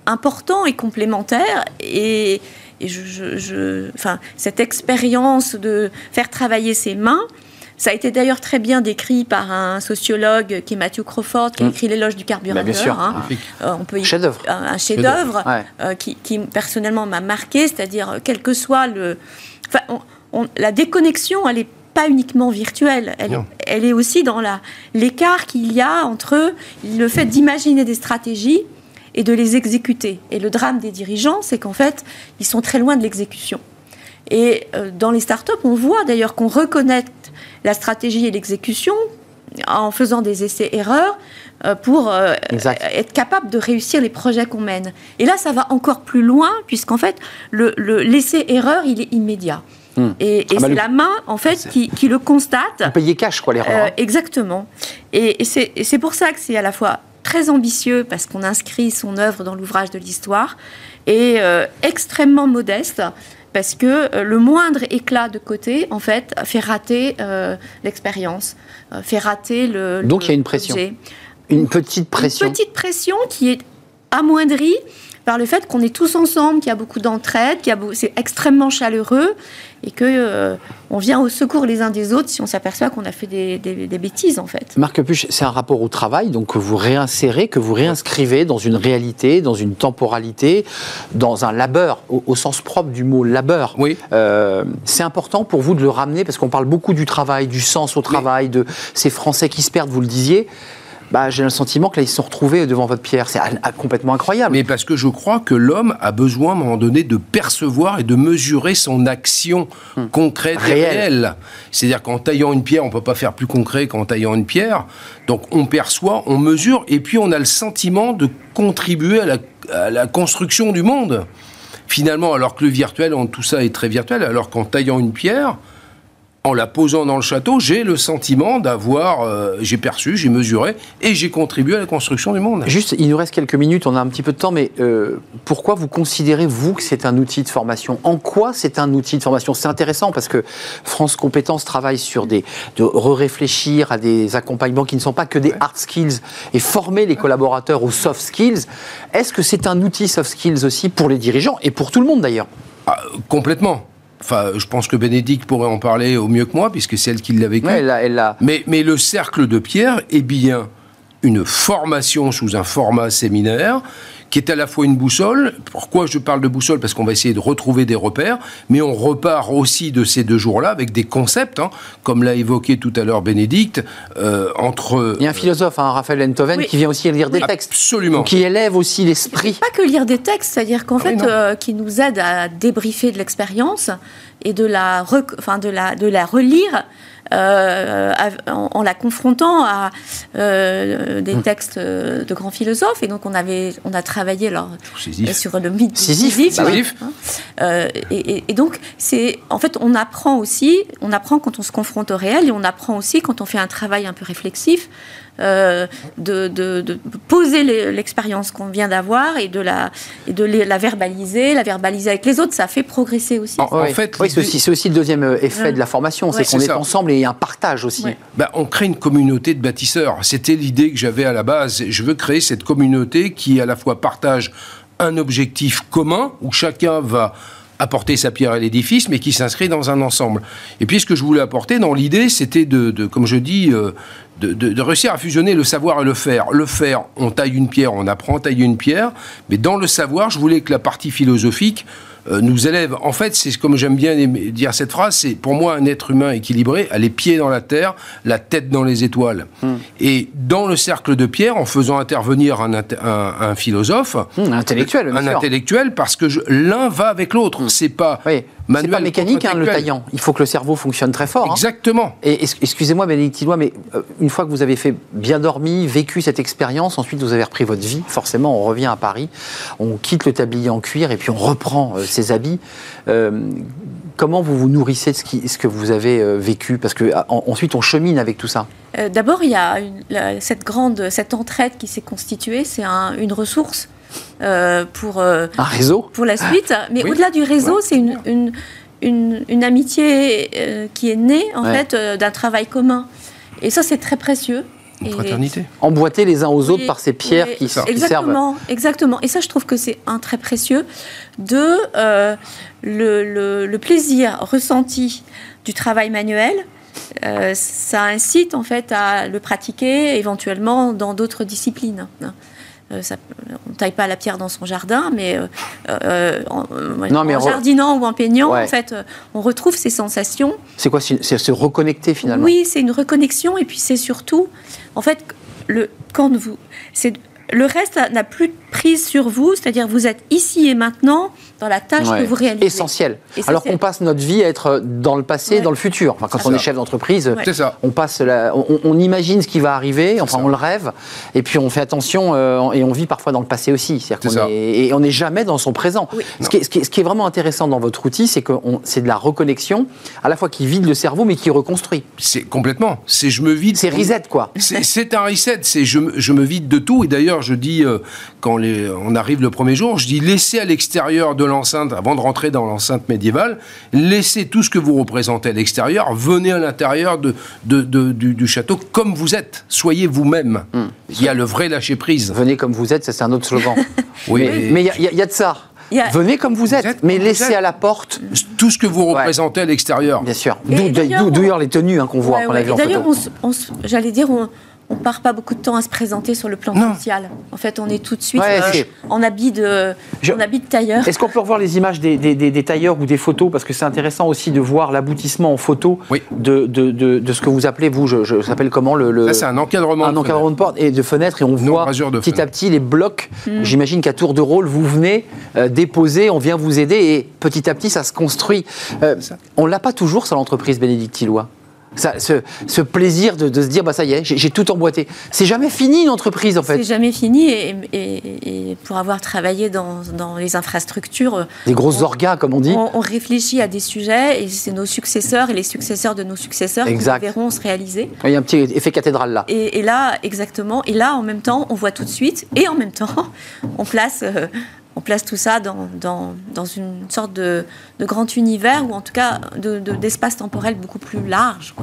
important et complémentaire. Et, et je, enfin, cette expérience de faire travailler ses mains, ça a été d'ailleurs très bien décrit par un sociologue qui est Matthew Crawford, qui a mm. écrit L'éloge du carburant. bien sûr. Hein. Euh, on peut chef-d'œuvre. Un, chef-d'œuvre euh, qui, personnellement m'a marqué, c'est-à-dire euh, quel que soit le, enfin, la déconnexion, elle n'est pas uniquement virtuelle, elle, elle est aussi dans l'écart qu'il y a entre le fait d'imaginer des stratégies et de les exécuter. Et le drame des dirigeants, c'est qu'en fait, ils sont très loin de l'exécution. Et euh, dans les startups, on voit d'ailleurs qu'on reconnecte la stratégie et l'exécution en faisant des essais-erreurs euh, pour euh, être capable de réussir les projets qu'on mène. Et là, ça va encore plus loin, puisqu'en fait, le, l'essai-erreur, il est immédiat. Hmm. Et, ah bah c'est la main, en fait, qui, qui, le constate. Payez cash, quoi, l'erreur. Hein. exactement. Et, et c'est pour ça que c'est à la fois très ambitieux parce qu'on inscrit son œuvre dans l'ouvrage de l'histoire et euh, extrêmement modeste parce que euh, le moindre éclat de côté, en fait, fait rater euh, l'expérience, fait rater le. Donc il y a une pression. Une petite pression. Une petite pression qui est amoindrie par le fait qu'on est tous ensemble, qu'il y a beaucoup d'entraide, qu'il c'est extrêmement chaleureux et que euh, on vient au secours les uns des autres si on s'aperçoit qu'on a fait des, bêtises en fait. Marc Puch, c'est un rapport au travail donc que vous réinsérez, que vous réinscrivez dans une réalité, dans une temporalité, dans un labeur au, sens propre du mot labeur. Oui. Euh, c'est important pour vous de le ramener parce qu'on parle beaucoup du travail, du sens au travail, de ces Français qui se perdent, vous le disiez. Bah, j'ai le sentiment que là, ils se sont retrouvés devant votre pierre. C'est ah, complètement incroyable. Mais parce que je crois que l'homme a besoin, à un moment donné, de percevoir et de mesurer son action Hmm. concrète et Réelle. C'est-à-dire qu'en taillant une pierre, on ne peut pas faire plus concret qu'en taillant une pierre. Donc on perçoit, on mesure, et puis on a le sentiment de contribuer à la, à la construction du monde. Finalement, alors que le virtuel, en tout ça est très virtuel, alors qu'en taillant une pierre, en la posant dans le château, j'ai le sentiment d'avoir, euh, j'ai perçu, j'ai mesuré, et j'ai contribué à la construction du monde. Juste, il nous reste quelques minutes, on a un petit peu de temps, mais euh, pourquoi vous considérez, vous, que c'est un outil de formation? En quoi c'est un outil de formation? C'est intéressant parce que France Compétences travaille sur des, de réfléchir à des accompagnements qui ne sont pas que des hard skills et former les collaborateurs aux soft skills. Est-ce que c'est un outil soft skills aussi pour les dirigeants et pour tout le monde d'ailleurs? Ah, complètement. Enfin, je pense que Bénédicte pourrait en parler au mieux que moi, puisque c'est elle qui l'a vécu. Ouais, elle a- elle a- mais, mais le cercle de pierre est bien une formation sous un format séminaire qui est à la fois une boussole. Pourquoi je parle de boussole? Parce qu'on va essayer de retrouver des repères, mais on repart aussi de ces deux jours-là avec des concepts, hein, comme l'a évoqué tout à l'heure Bénédicte, euh, entre... Il y a un philosophe, hein, Raphaël Enthoven, Oui. qui vient aussi lire des Oui. textes. Absolument. Qui élève aussi l'esprit. Pas que lire des textes, c'est-à-dire qu'en Ah fait, euh, qui nous aide à débriefer de l'expérience et de la, rec- enfin, de la, de la relire euh, en, en la confrontant à euh, des Hum. textes euh, de grands philosophes. Et donc, on, avait, on a travaillé alors, sur le mythe de Sisyphe, bah oui. Hein. Euh, et, et- et donc, c'est en fait, on apprend aussi, on apprend quand on se confronte au réel, et on apprend aussi quand on fait un travail un peu réflexif, euh, de, de- de poser l'expérience qu'on vient d'avoir et de la et de les- la verbaliser, la verbaliser avec les autres, ça fait progresser aussi. En, fait, oui, c'est aussi, c'est aussi le deuxième euh, effet Ouais. de la formation, Ouais. c'est qu'on est ensemble et il y a un partage aussi. Ouais. Bah, on crée une communauté de bâtisseurs. C'était l'idée que j'avais à la base. Je veux créer cette communauté qui à la fois partage un objectif commun où chacun va apporter sa pierre à l'édifice, mais qui s'inscrit dans un ensemble. Et puis ce que je voulais apporter dans l'idée, c'était de, de, comme je dis, euh, de, de- de réussir à fusionner le savoir et le faire. Le faire, on taille une pierre, on apprend à tailler une pierre, mais dans le savoir, je voulais que la partie philosophique euh, nous élève. En fait, c'est comme j'aime bien dire cette phrase, c'est pour moi un être humain équilibré a les pieds dans la terre, la tête dans les étoiles. Hmm. Et dans le cercle de pierre, en faisant intervenir un, un- un philosophe, Hum, un intellectuel, un sûr. intellectuel, parce que l'un va avec l'autre. C'est pas Oui. C'est manuel pas mécanique, hein, le taillant. Il faut que le cerveau fonctionne très fort. hein. Exactement. Et excusez-moi, Bénédicte Tilloy, mais euh, une fois que vous avez fait bien dormi, vécu cette expérience, ensuite vous avez repris votre vie. Forcément, on revient à Paris, on quitte le tablier en cuir et puis on reprend euh, ses habits. Euh, comment vous vous nourrissez de ce, qui- ce que vous avez euh, vécu? Parce que ah, en- ensuite, on chemine avec tout ça. Euh, D'abord, il y a une- la- cette grande, cette entraide qui s'est constituée, c'est un- une ressource euh, pour euh, Un réseau pour la suite. Mais Oui. au-delà du réseau, c'est une, une, une, une amitié euh, qui est née en Ouais. fait euh, d'un travail commun. Et ça, c'est très précieux. Une fraternité. emboîtés les uns aux autres Oui, par ces pierres oui, qui, qui servent. exactement, exactement. Et ça, je trouve que c'est un très précieux de euh, le, le- le plaisir ressenti du travail manuel. euh, ça incite en fait à le pratiquer éventuellement dans d'autres disciplines. Euh, ça- on ne taille pas la pierre dans son jardin, mais euh, euh, en, Non, mais en re- jardinant ou en peignant, Ouais. en fait, on retrouve ces sensations C'est quoi C'est se reconnecter finalement oui, c'est une reconnexion et puis c'est surtout, en fait, le, quand vous, c'est le reste n'a plus de prise sur vous, c'est-à-dire vous êtes ici et maintenant dans la tâche Ouais. que vous réalisez. Essentiel. Essentiel. Alors qu'on passe notre vie à être dans le passé, Ouais. dans le futur. Enfin, quand on ça. est chef d'entreprise, Ouais. C'est ça. on passe, la- on, on imagine ce qui va arriver, enfin ça. on le rêve, et puis on fait attention euh, et on vit parfois dans le passé aussi. C'est-à-dire et on n'est jamais dans son présent. Oui. Ce, qui est, ce qui est- ce qui est vraiment intéressant dans votre outil, c'est que c'est de la reconnexion, à la fois qui vide le cerveau, mais qui reconstruit. C'est complètement. C'est je me vide. C'est reset, quoi. C'est un reset, c'est je, me- je me vide de tout. Et d'ailleurs, je dis, euh, quand les- on arrive le premier jour, je dis laissez à l'extérieur de l'enceinte, avant de rentrer dans l'enceinte médiévale, laissez tout ce que vous représentez à l'extérieur, venez à l'intérieur de, de- de- du, du château comme vous êtes. Soyez vous-même. Hmm. Il y a le vrai lâcher-prise. Venez comme vous êtes, ça c'est un autre slogan. Oui, mais il y a- y, y de ça. A- Venez comme vous êtes, êtes mais laissez êtes. à la porte, Tout ce que vous Ouais. représentez à l'extérieur. bien sûr. D'où on- les tenues hein, qu'on voit, Ouais, ouais. D'ailleurs, j'allais dire, on, on part pas beaucoup de temps à se présenter sur le plan Non. social. En fait, on est tout de suite Ouais, euh, en habit de, Je- en habit de tailleur. Est-ce qu'on peut revoir les images des, des- des- des tailleurs ou des photos? Parce que c'est intéressant aussi de voir l'aboutissement en photo Oui. de, de, de- de ce que vous appelez, vous, je, s'appelle comment le, c'est un encadrement. un de encadrement de porte et de fenêtres et on voit petit à fenêtre. petit les blocs. Mm. J'imagine qu'à tour de rôle, vous venez euh, déposer, on vient vous aider et petit à petit ça se construit. Euh, on l'a pas toujours ça l'entreprise Bénédicte Tillois. Ça, ce, ce plaisir de, de se dire bah ça y est, j'ai tout emboîté. C'est jamais fini une entreprise en C'est fait. jamais fini et, et- et pour avoir travaillé dans, dans les infrastructures, Des grosses orgas comme on dit. on, on réfléchit à des sujets et c'est nos successeurs et les successeurs de nos successeurs Exact. qui verront se réaliser. Il y a un petit effet cathédrale là. Et, et là, exactement. Et là, en même temps, on voit tout de suite. Et en même temps, on place, euh, on place tout ça dans, dans, dans une sorte de, de grand univers, ou en tout cas de- de- d'espace temporel beaucoup plus large.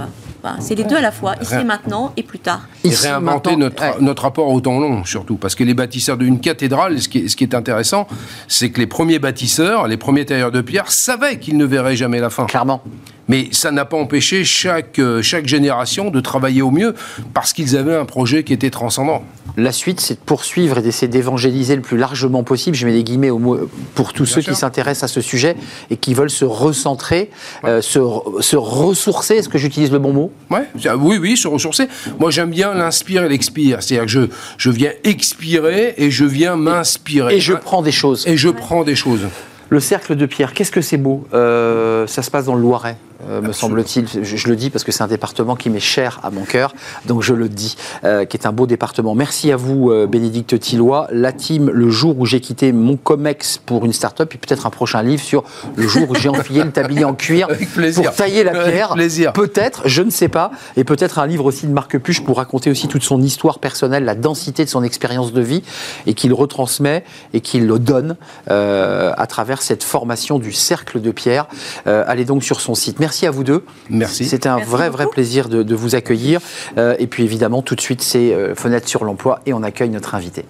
c'est les deux à la fois, ici et maintenant et plus tard. Et Ici, réinventer notre, ouais. notre rapport au temps long, surtout. Parce que les bâtisseurs d'une cathédrale, ce qui, est, ce qui est intéressant, c'est que les premiers bâtisseurs, les premiers tailleurs de pierre, savaient qu'ils ne verraient jamais la fin. Clairement. Mais ça n'a pas empêché chaque, euh, chaque génération de travailler au mieux parce qu'ils avaient un projet qui était transcendant. La suite, c'est de poursuivre et d'essayer d'évangéliser le plus largement possible. Je mets des guillemets au mot, pour tous ceux sûr. qui s'intéressent à ce sujet et qui veulent se recentrer, euh, se, se ressourcer. Est-ce que j'utilise le bon mot? Ouais, oui, oui, se ressourcer. Moi, j'aime bien l'inspire et l'expire. C'est-à-dire que je, je viens expirer et je viens m'inspirer. Et je prends des choses. Et je prends des choses. Le cercle de pierre, qu'est-ce que c'est beau Euh, Ça se passe dans le Loiret, euh, me semble-t-il. Je, je le dis parce que c'est un département qui m'est cher à mon cœur, donc je le dis, euh, qui est un beau département. Merci à vous, euh, Bénédicte Tillois. La team, le jour où j'ai quitté mon COMEX pour une start-up, et peut-être un prochain livre sur le jour où j'ai enfilé le tablier en cuir pour tailler la Avec pierre. plaisir. Peut-être, je ne sais pas. Et peut-être un livre aussi de Marc Puche pour raconter aussi toute son histoire personnelle, la densité de son expérience de vie, et qu'il retransmet et qu'il le donne à travers cette formation du cercle de pierre. Allez donc sur son site. Merci à vous deux. Merci. C'était un Merci vrai, vrai plaisir de, de vous accueillir. Euh, et puis évidemment, tout de suite, c'est euh, Fenêtre sur l'emploi et on accueille notre invité.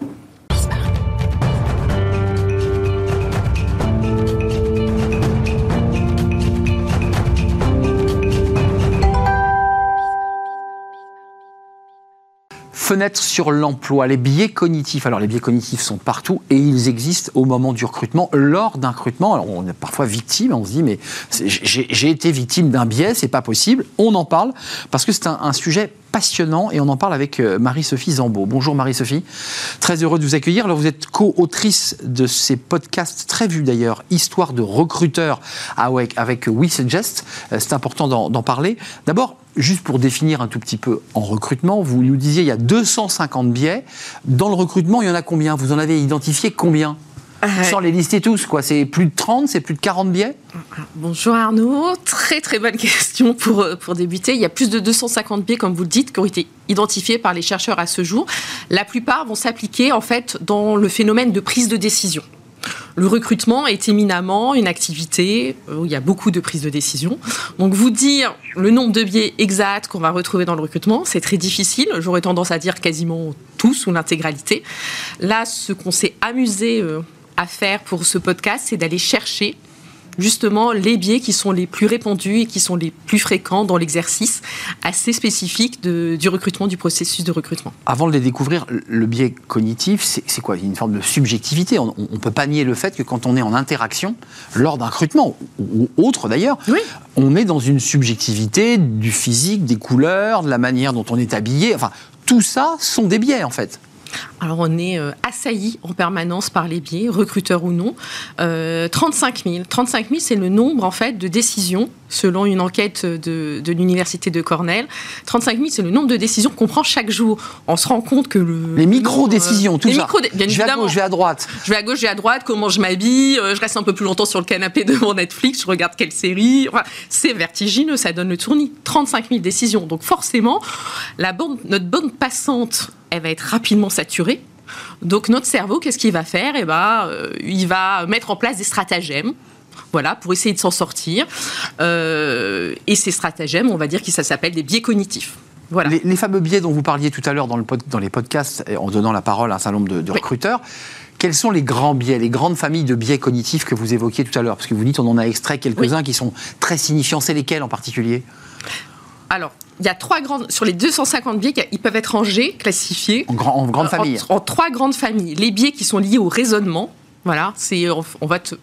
Fenêtre sur l'emploi, les biais cognitifs. Alors les biais cognitifs sont partout et ils existent au moment du recrutement, lors d'un recrutement. On est parfois victime, on se dit mais j'ai été victime d'un biais, c'est pas possible. On en parle parce que c'est un, sujet passionnant et on en parle avec euh, Marie-Sophie Zambeau. Bonjour Marie-Sophie, très heureux de vous accueillir. Alors vous êtes co-autrice de ces podcasts très vus d'ailleurs, Histoire de recruteurs avec, avec We Suggest. Euh, C'est important d'en parler. D'abord, juste pour définir un tout petit peu en recrutement, vous nous disiez il y a 250 biais. Dans le recrutement, il y en a combien? Vous en avez identifié combien? Sans les lister tous, quoi. C'est plus de 30, c'est plus de 40 biais? Bonjour Arnaud, très très bonne question pour, euh, pour débuter. Il y a plus de 250 biais, comme vous le dites, qui ont été identifiés par les chercheurs à ce jour. La plupart vont s'appliquer en fait dans le phénomène de prise de décision. Le recrutement est éminemment une activité où il y a beaucoup de prise de décision. Donc vous dire le nombre de biais exacts qu'on va retrouver dans le recrutement, c'est très difficile. J'aurais tendance à dire quasiment tous ou l'intégralité. Là, ce qu'on s'est amusé euh, à faire pour ce podcast, c'est d'aller chercher justement les biais qui sont les plus répandus et qui sont les plus fréquents dans l'exercice assez spécifique de- du recrutement, du processus de recrutement. Avant de les découvrir, le biais cognitif, c'est c'est quoi? Une forme de subjectivité. On ne peut pas nier le fait que quand on est en interaction, lors d'un recrutement, ou, ou autre d'ailleurs, Oui. on est dans une subjectivité du physique, des couleurs, de la manière dont on est habillé. Enfin, tout ça sont des biais en fait. Alors on est euh, assailli en permanence par les biais, recruteurs ou non. Euh, 35 000. 35 000, c'est le nombre en fait de décisions selon une enquête de, de l'université de Cornell. 35 000, c'est le nombre de décisions qu'on prend chaque jour. On se rend compte que le Les micro-décisions, euh, tout les ça. micro-dé- bien je vais à gauche, je vais à droite. Je vais à gauche, je vais à droite, comment je m'habille, euh, je reste un peu plus longtemps sur le canapé devant Netflix, je regarde quelle série. Enfin, c'est vertigineux, ça donne le tournis. 35 000 décisions. Donc forcément, la bande, notre bande passante, elle va être rapidement saturée. Donc notre cerveau, qu'est-ce qu'il va faire? Eh ben, euh, il va mettre en place des stratagèmes. Voilà, pour essayer de s'en sortir. Euh, et ces stratagèmes, on va dire que ça s'appelle des biais cognitifs. Voilà. Les, les fameux biais dont vous parliez tout à l'heure dans, le pod- dans les podcasts, en donnant la parole à un certain nombre de, de Oui. recruteurs, quels sont les grands biais, les grandes familles de biais cognitifs que vous évoquiez tout à l'heure? Parce que vous dites on en a extrait quelques-uns qui sont très signifiants. C'est lesquels en particulier? Alors, il y a trois grandes, sur les 250 biais, ils peuvent être rangés, classifiés. En, grand, en grande euh, famille. En, en trois grandes familles. Les biais qui sont liés au raisonnement. Voilà, c'est, on, on va te,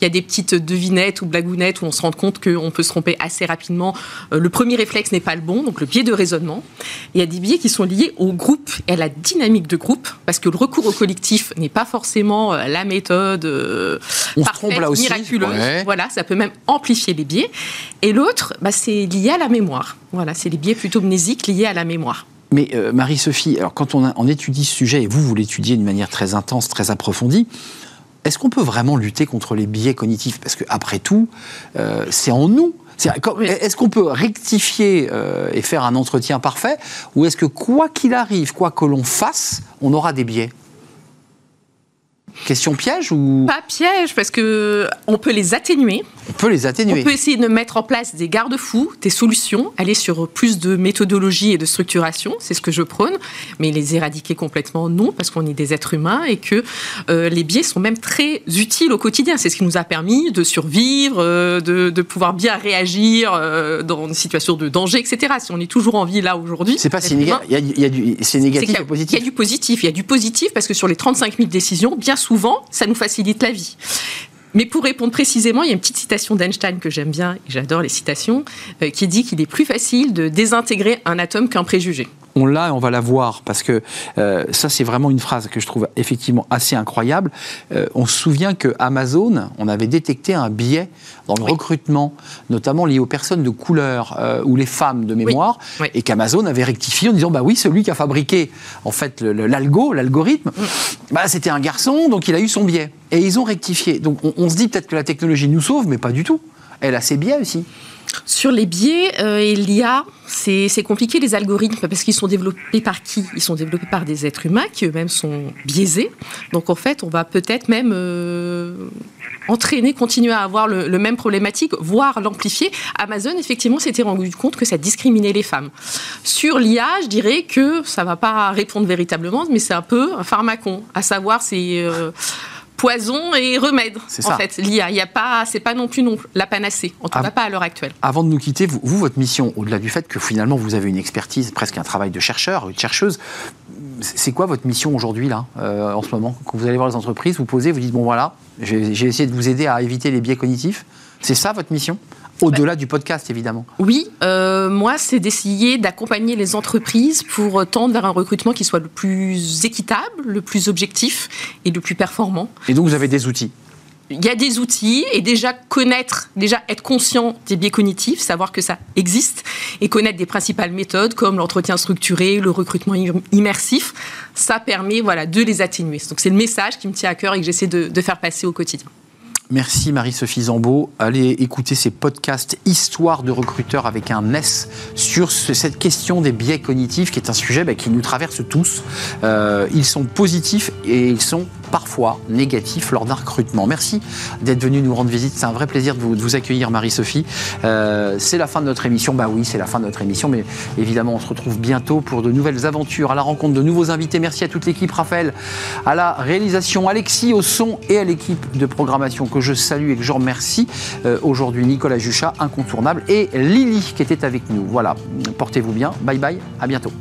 il y a des petites devinettes ou blagounettes où on se rend compte qu'on peut se tromper assez rapidement. Euh, le premier réflexe n'est pas le bon, donc le biais de raisonnement. Il y a des biais qui sont liés au groupe et à la dynamique de groupe, parce que le recours au collectif n'est pas forcément euh, la méthode euh, On se parfaite, trompe là aussi. miraculeuse. Ouais. Voilà, ça peut même amplifier les biais. Et l'autre, bah, c'est lié à la mémoire. Voilà, c'est les biais plutôt mnésiques liés à la mémoire. Mais euh, Marie-Sophie, alors quand on, a- on étudie ce sujet, et vous, vous l'étudiez d'une manière très intense, très approfondie, est-ce qu'on peut vraiment lutter contre les biais cognitifs? Parce qu'après tout, euh, c'est en nous. Est-ce qu'on peut rectifier euh, et faire un entretien parfait? Ou est-ce que quoi qu'il arrive, quoi que l'on fasse, on aura des biais? Question piège ou? Pas piège, parce que on peut les atténuer. on peut les atténuer On peut essayer de mettre en place des garde-fous, des solutions, aller sur plus de méthodologie et de structuration, c'est ce que je prône, mais les éradiquer complètement, non, parce qu'on est des êtres humains et que euh, les biais sont même très utiles au quotidien. C'est ce qui nous a permis de survivre, euh, de, de pouvoir bien réagir euh, dans des situations de danger, etc. Si on est toujours en vie là aujourd'hui, C'est pas si négatif. c'est négatif et Il y positif. a du positif. Il y a du positif parce que sur les 35 000 décisions, bien souvent, ça nous facilite la vie. Mais pour répondre précisément, il y a une petite citation d'Einstein que j'aime bien, et j'adore les citations, euh, qui dit qu'il est plus facile de désintégrer un atome qu'un préjugé. On l'a et on va la voir parce que euh, ça c'est vraiment une phrase que je trouve effectivement assez incroyable. Euh, on se souvient que Amazon, on avait détecté un biais dans le Oui. recrutement, notamment lié aux personnes de couleur euh, ou les femmes de mémoire, Oui. et qu'Amazon avait rectifié en disant bah oui celui qui a fabriqué en fait l'algo, l'algorithme, bah c'était un garçon donc il a eu son biais et ils ont rectifié. Donc on, on se dit peut-être que la technologie nous sauve, mais pas du tout. Elle a ses biais aussi. Sur les biais euh, et l'IA, c'est c'est compliqué les algorithmes parce qu'ils sont développés par qui? Ils sont développés par des êtres humains qui eux-mêmes sont biaisés. Donc en fait, on va peut-être même euh, entraîner, continuer à avoir le, même problématique, voire l'amplifier. Amazon, effectivement, s'était rendu compte que ça discriminait les femmes. Sur l'IA, je dirais que ça va pas répondre véritablement, mais c'est un peu un pharmacon, à savoir c'est euh, poison et remède. C'est En ça. fait, l'IA, il y a pas, c'est pas non plus non la panacée. En tout cas, pas à l'heure actuelle. Avant de nous quitter, vous, vous, votre mission, au-delà du fait que finalement vous avez une expertise, presque un travail de chercheur, de chercheuse, c'est quoi votre mission aujourd'hui, là, euh, en ce moment? Quand vous allez voir les entreprises, vous posez, vous dites, bon voilà, j'ai essayé de vous aider à éviter les biais cognitifs. C'est ça votre mission? Au-delà du podcast, évidemment. Oui, euh, moi, c'est d'essayer d'accompagner les entreprises pour euh, tendre vers un recrutement qui soit le plus équitable, le plus objectif et le plus performant. Et donc vous avez des outils. Il y a des outils et déjà connaître, déjà être conscient des biais cognitifs, savoir que ça existe et connaître des principales méthodes comme l'entretien structuré, le recrutement im- immersif, ça permet voilà de les atténuer. Donc c'est le message qui me tient à cœur et que j'essaie de, de faire passer au quotidien. Merci Marie-Sophie Zambeau. Allez écouter ces podcasts Histoire de recruteurs avec un S sur ce- cette question des biais cognitifs qui est un sujet bah, qui nous traverse tous. Euh, ils sont positifs et ils sont parfois négatifs lors d'un recrutement. Merci d'être venu nous rendre visite. C'est un vrai plaisir de vous, de vous accueillir Marie-Sophie. Euh, c'est la fin de notre émission. Bah oui, c'est la fin de notre émission, mais évidemment on se retrouve bientôt pour de nouvelles aventures, à la rencontre de nouveaux invités. Merci à toute l'équipe, Raphaël, à la réalisation, Alexis au son et à l'équipe de programmation que je salue et que je remercie. Euh, Aujourd'hui, Nicolas Juchat, incontournable, et Lily qui était avec nous. Voilà, portez-vous bien. Bye bye, à bientôt.